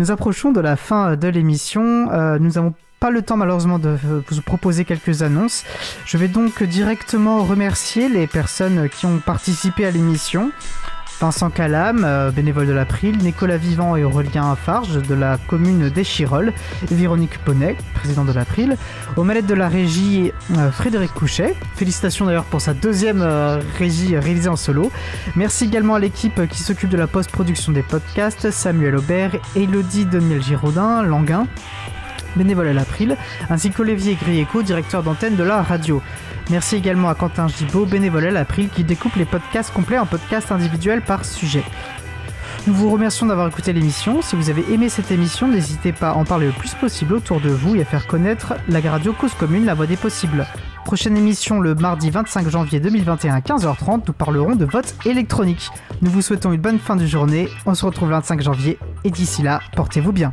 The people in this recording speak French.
Nous approchons de la fin de l'émission. Euh, nous avons pas le temps malheureusement de vous proposer quelques annonces. Je vais donc directement remercier les personnes qui ont participé à l'émission. Vincent Calam, euh, bénévole de l'April, Nicolas Vivant et Aurélien Farge de la commune d'Échirol, Véronique Ponnet, président de l'April, aux manettes de la régie euh, Frédéric Couchet. Félicitations d'ailleurs pour sa deuxième euh, régie réalisée en solo. Merci également à l'équipe qui s'occupe de la post-production des podcasts, Samuel Aubert, Elodie Daniel Giraudin, Languin, bénévole à l'April, ainsi qu'Olivier Grieco, directeur d'antenne de la radio. Merci également à Quentin Gibaud, bénévole à l'April, qui découpe les podcasts complets en podcasts individuels par sujet. Nous vous remercions d'avoir écouté l'émission. Si vous avez aimé cette émission, n'hésitez pas à en parler le plus possible autour de vous et à faire connaître la radio Cause Commune, la voix des possibles. Prochaine émission le mardi 25 janvier 2021 à 15h30, nous parlerons de vote électronique. Nous vous souhaitons une bonne fin de journée, on se retrouve le 25 janvier et d'ici là, portez-vous bien.